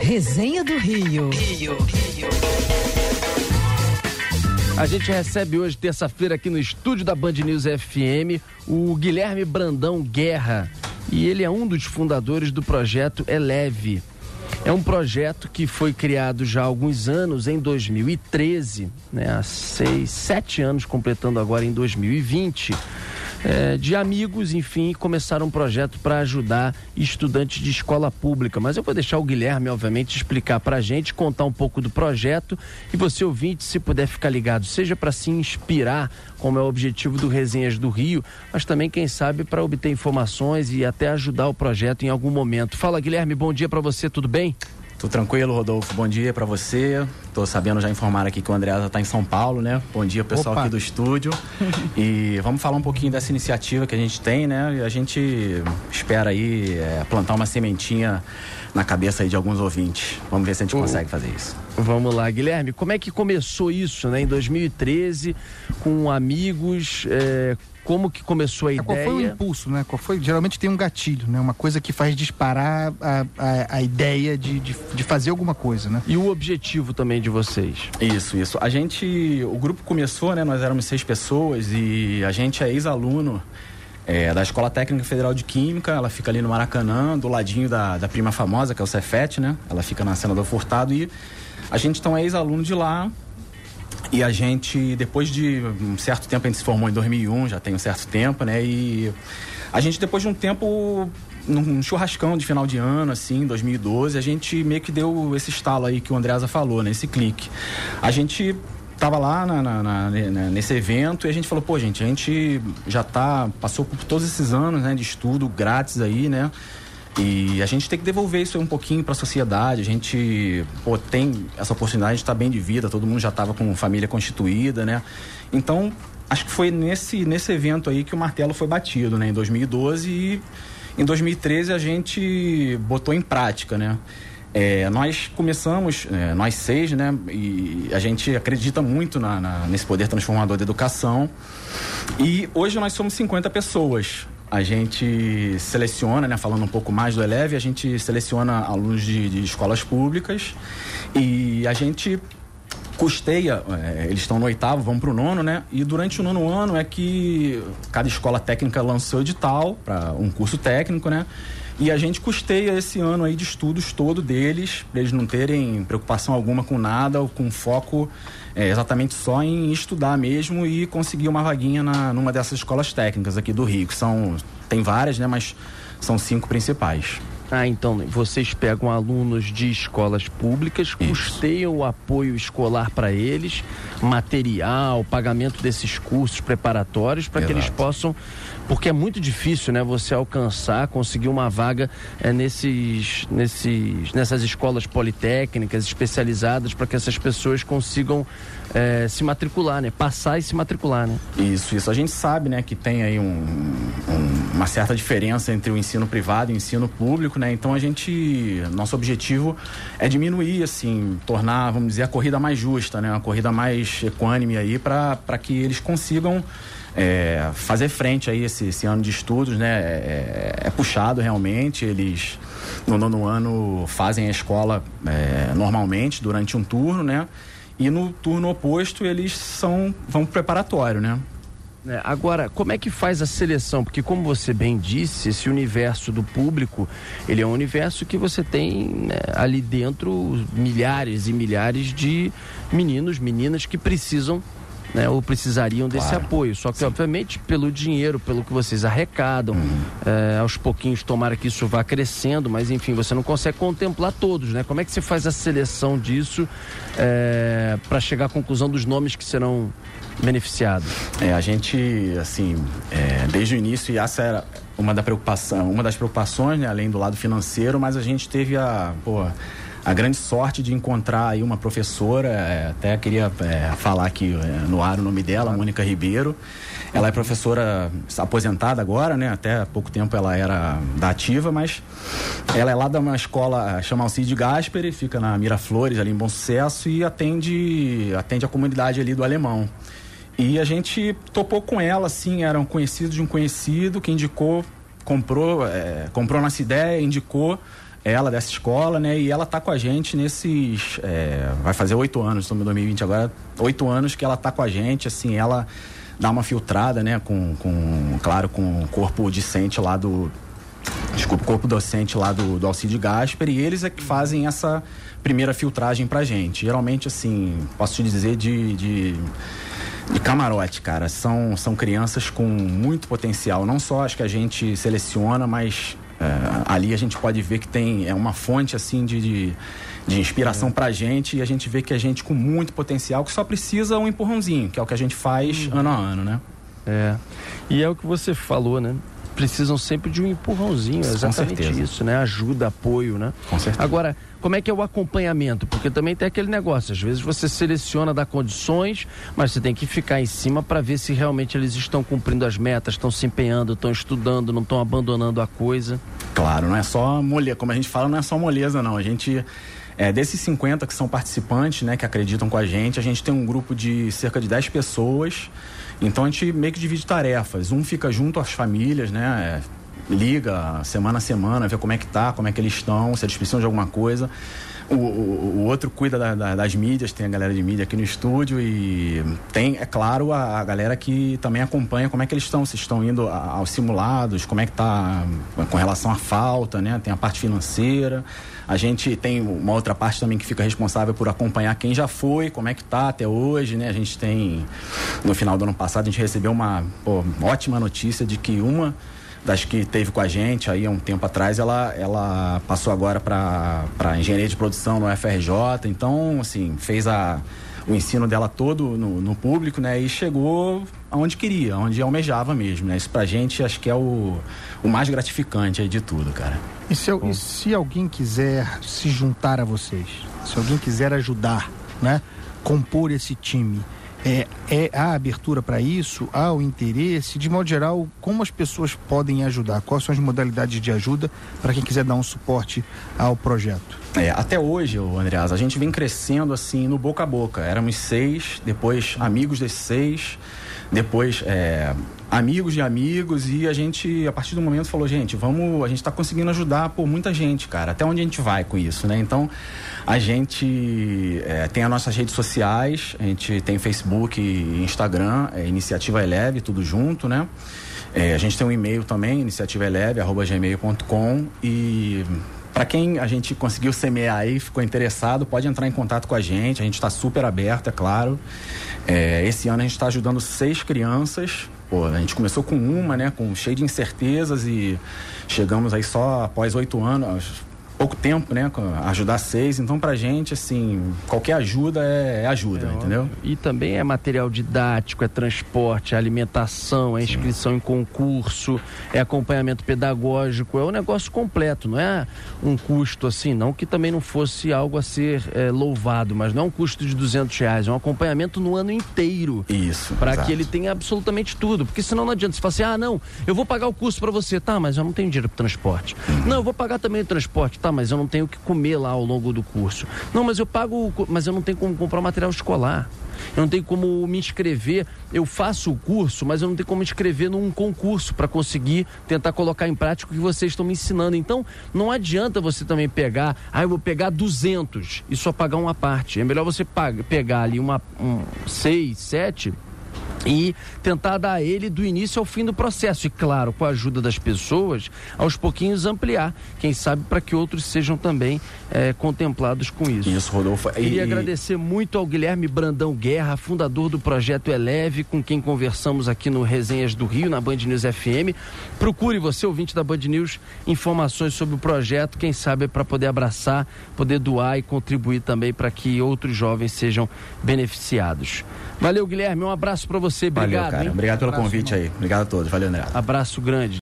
Resenha do Rio. Rio, Rio. A gente recebe hoje, terça-feira, aqui no estúdio da Band News FM, o Guilherme Brandão Guerra. E ele é um dos fundadores do projeto Eleve. É um projeto que foi criado já há alguns anos, em 2013, né, há seis, sete anos, completando agora em 2020 é, de amigos, enfim, começaram um projeto para ajudar estudantes de escola pública. Mas eu vou deixar o Guilherme, obviamente, explicar para a gente, contar um pouco do projeto e você, ouvinte, se puder ficar ligado, seja para se inspirar, como é o objetivo do Resenhas do Rio, mas também, quem sabe, para obter informações e até ajudar o projeto em algum momento. Fala, Guilherme, bom dia para você, tudo bem? Tudo tranquilo, Rodolfo? Bom dia para você. Tô sabendo já informar aqui que o Andreasa está em São Paulo, né? Bom dia, pessoal Opa. aqui do estúdio. e vamos falar um pouquinho dessa iniciativa que a gente tem, né? E a gente espera aí é, plantar uma sementinha na cabeça aí de alguns ouvintes. Vamos ver se a gente consegue fazer isso. Vamos lá, Guilherme. Como é que começou isso, né? Em 2013, com amigos, é, como que começou a ideia? Qual foi o impulso, né? Qual foi? Geralmente tem um gatilho, né? Uma coisa que faz disparar a, a, a ideia de, de, de, fazer alguma coisa, né? E o objetivo também de vocês? Isso, isso. A gente, o grupo começou, né? Nós éramos seis pessoas e a gente é ex-aluno é, da Escola Técnica Federal de Química, ela fica ali no Maracanã, do ladinho da, da prima famosa, que é o Cefet, né? Ela fica na Senador Furtado e a gente então é ex-aluno de lá, e a gente, depois de um certo tempo, a gente se formou em 2001, já tem um certo tempo, né? E a gente, depois de um tempo, num churrascão de final de ano, assim, 2012, a gente meio que deu esse estalo aí que o Andreasa falou, né? Esse clique. A gente tava lá na, na, na, nesse evento e a gente falou, pô, gente, a gente já tá, passou por todos esses anos, né, de estudo grátis aí, né? E a gente tem que devolver isso um pouquinho para a sociedade. A gente pô, tem essa oportunidade de estar bem de vida, todo mundo já estava com família constituída, né? Então, acho que foi nesse, nesse evento aí que o martelo foi batido, né? Em 2012 e em 2013 a gente botou em prática, né? É, nós começamos, é, nós seis, né? E a gente acredita muito na, na, nesse poder transformador da educação. E hoje nós somos 50 pessoas a gente seleciona, né, falando um pouco mais do Eleve, a gente seleciona alunos de, de escolas públicas e a gente custeia, é, eles estão no oitavo, vão para o nono, né? E durante o nono ano é que cada escola técnica lançou edital para um curso técnico, né? E a gente custeia esse ano aí de estudos todo deles, para eles não terem preocupação alguma com nada, ou com foco é, exatamente só em estudar mesmo e conseguir uma vaguinha na, numa dessas escolas técnicas aqui do Rio, que são, tem várias, né, mas são cinco principais. Ah, então vocês pegam alunos de escolas públicas, Isso. custeiam o apoio escolar para eles, material, pagamento desses cursos preparatórios para que eles possam porque é muito difícil, né, você alcançar, conseguir uma vaga é, nesses, nesses, nessas escolas politécnicas especializadas para que essas pessoas consigam é, se matricular, né, passar e se matricular, né? Isso, isso. A gente sabe, né, que tem aí um, um, uma certa diferença entre o ensino privado e o ensino público, né? Então a gente, nosso objetivo é diminuir, assim, tornar, vamos dizer, a corrida mais justa, né, uma corrida mais equânime aí para que eles consigam é, fazer frente aí esse, esse, ano de estudos, né? É, é, puxado realmente. Eles no nono ano fazem a escola é, normalmente durante um turno, né? E no turno oposto eles são vão pro preparatório, né? É, agora, como é que faz a seleção? Porque como você bem disse, esse universo do público, ele é um universo que você tem né, ali dentro milhares e milhares de meninos, meninas que precisam né, ou precisariam desse claro. apoio. Só que, Sim. obviamente, pelo dinheiro, pelo que vocês arrecadam, uhum. é, aos pouquinhos, tomara que isso vá crescendo, mas enfim, você não consegue contemplar todos, né? Como é que você faz a seleção disso é, para chegar à conclusão dos nomes que serão beneficiados? É, a gente, assim, é, desde o início, e essa era uma, da preocupação, uma das preocupações, né, além do lado financeiro, mas a gente teve a. Pô, a grande sorte de encontrar aí uma professora, é, até queria é, falar aqui é, no ar o nome dela, Mônica Ribeiro. Ela é professora aposentada agora, né? Até há pouco tempo ela era da ativa, mas ela é lá de uma escola, chama Alcide Gasperi, fica na Miraflores, ali em Bom Sucesso, e atende, atende a comunidade ali do Alemão. E a gente topou com ela, assim, era um conhecido de um conhecido que indicou, comprou, é, comprou nossa ideia, indicou ela dessa escola, né? E ela tá com a gente nesses. É, vai fazer oito anos, estamos em 2020 agora, oito anos que ela tá com a gente, assim, ela dá uma filtrada, né? Com, com claro, com o corpo discente lá do. Desculpa, o corpo docente lá do, do Alcide Gasper, e eles é que fazem essa primeira filtragem pra gente. Geralmente, assim, posso te dizer de, de de camarote, cara. São, são crianças com muito potencial. Não só as que a gente seleciona, mas é, ali a gente pode ver que tem é uma fonte assim de, de, de inspiração é. pra gente e a gente vê que a gente com muito potencial que só precisa um empurrãozinho, que é o que a gente faz uhum. ano a ano, né? É. E é o que você falou, né? Precisam sempre de um empurrãozinho, é exatamente isso, né? Ajuda, apoio, né? Com certeza. Agora, como é que é o acompanhamento? Porque também tem aquele negócio, às vezes você seleciona, dá condições, mas você tem que ficar em cima para ver se realmente eles estão cumprindo as metas, estão se empenhando, estão estudando, não estão abandonando a coisa. Claro, não é só moleza, como a gente fala, não é só moleza não, a gente é, desses 50 que são participantes, né, que acreditam com a gente, a gente tem um grupo de cerca de 10 pessoas. Então a gente meio que divide tarefas. Um fica junto às famílias, né? Liga semana a semana, vê como é que tá, como é que eles estão, se eles precisam de alguma coisa. O, o, o outro cuida da, da, das mídias, tem a galera de mídia aqui no estúdio e tem, é claro, a, a galera que também acompanha como é que eles estão, se estão indo aos simulados, como é que tá com relação à falta, né? Tem a parte financeira. A gente tem uma outra parte também que fica responsável por acompanhar quem já foi, como é que tá até hoje, né? A gente tem, no final do ano passado, a gente recebeu uma pô, ótima notícia de que uma das que teve com a gente aí há um tempo atrás, ela, ela passou agora para engenharia de produção no FRJ. Então, assim, fez a, o ensino dela todo no, no público, né? E chegou aonde queria, onde almejava mesmo, né? Isso pra gente acho que é o, o mais gratificante aí de tudo, cara. E se, e se alguém quiser se juntar a vocês, se alguém quiser ajudar, né? Compor esse time, é, é a abertura para isso, há o interesse, de modo geral, como as pessoas podem ajudar? Quais são as modalidades de ajuda para quem quiser dar um suporte ao projeto? É, até hoje, Andreas, a gente vem crescendo assim no boca a boca. Éramos seis, depois amigos desses seis depois é, amigos de amigos e a gente a partir do momento falou gente vamos a gente está conseguindo ajudar por muita gente cara. Até onde a gente vai com isso né? Então a gente é, tem as nossas redes sociais a gente tem Facebook Instagram é Iniciativa Eleve tudo junto né? É, a gente tem um e-mail também iniciativaeleve@gmail.com e para quem a gente conseguiu semear aí, ficou interessado, pode entrar em contato com a gente. A gente está super aberto, é claro. É, esse ano a gente está ajudando seis crianças. Pô, a gente começou com uma, né? Com cheio de incertezas e chegamos aí só após oito anos, pouco tempo, né? Ajudar seis. Então, pra gente, assim, qualquer ajuda é, é ajuda, é, entendeu? E também é material didático, é transporte, é alimentação, é inscrição Sim. em concurso, é acompanhamento pedagógico, é um negócio completo, não é um custo assim, não que também não fosse algo a ser é, louvado, mas não é um custo de 200 reais, é um acompanhamento no ano inteiro. Isso. Para que ele tenha absolutamente tudo, porque senão não adianta você falar assim, ah, não, eu vou pagar o curso para você, tá, mas eu não tenho dinheiro para transporte. Uhum. Não, eu vou pagar também o transporte, tá, mas eu não tenho o que comer lá ao longo do curso. Não, mas eu pago, mas eu não tenho como comprar material escolar. Eu não tenho como me inscrever. Eu faço o curso, mas eu não tenho como me inscrever num concurso para conseguir tentar colocar em prática o que vocês estão me ensinando. Então, não adianta você também pegar, ah, eu vou pegar 200 e só pagar uma parte. É melhor você pagar, pegar ali uma um, seis, sete e tentar dar a ele do início ao fim do processo. E claro, com a ajuda das pessoas, aos pouquinhos ampliar, quem sabe para que outros sejam também é, contemplados com isso. Isso, Rodolfo. Queria e... agradecer muito ao Guilherme Brandão Guerra, fundador do projeto Eleve, com quem conversamos aqui no Resenhas do Rio, na Band News FM. Procure você, ouvinte da Band News, informações sobre o projeto, quem sabe para poder abraçar, poder doar e contribuir também para que outros jovens sejam beneficiados. Valeu, Guilherme. Um abraço para você. Obrigado. Valeu, cara. Hein? Obrigado pelo abraço, convite irmão. aí. Obrigado a todos. Valeu, André. Abraço grande.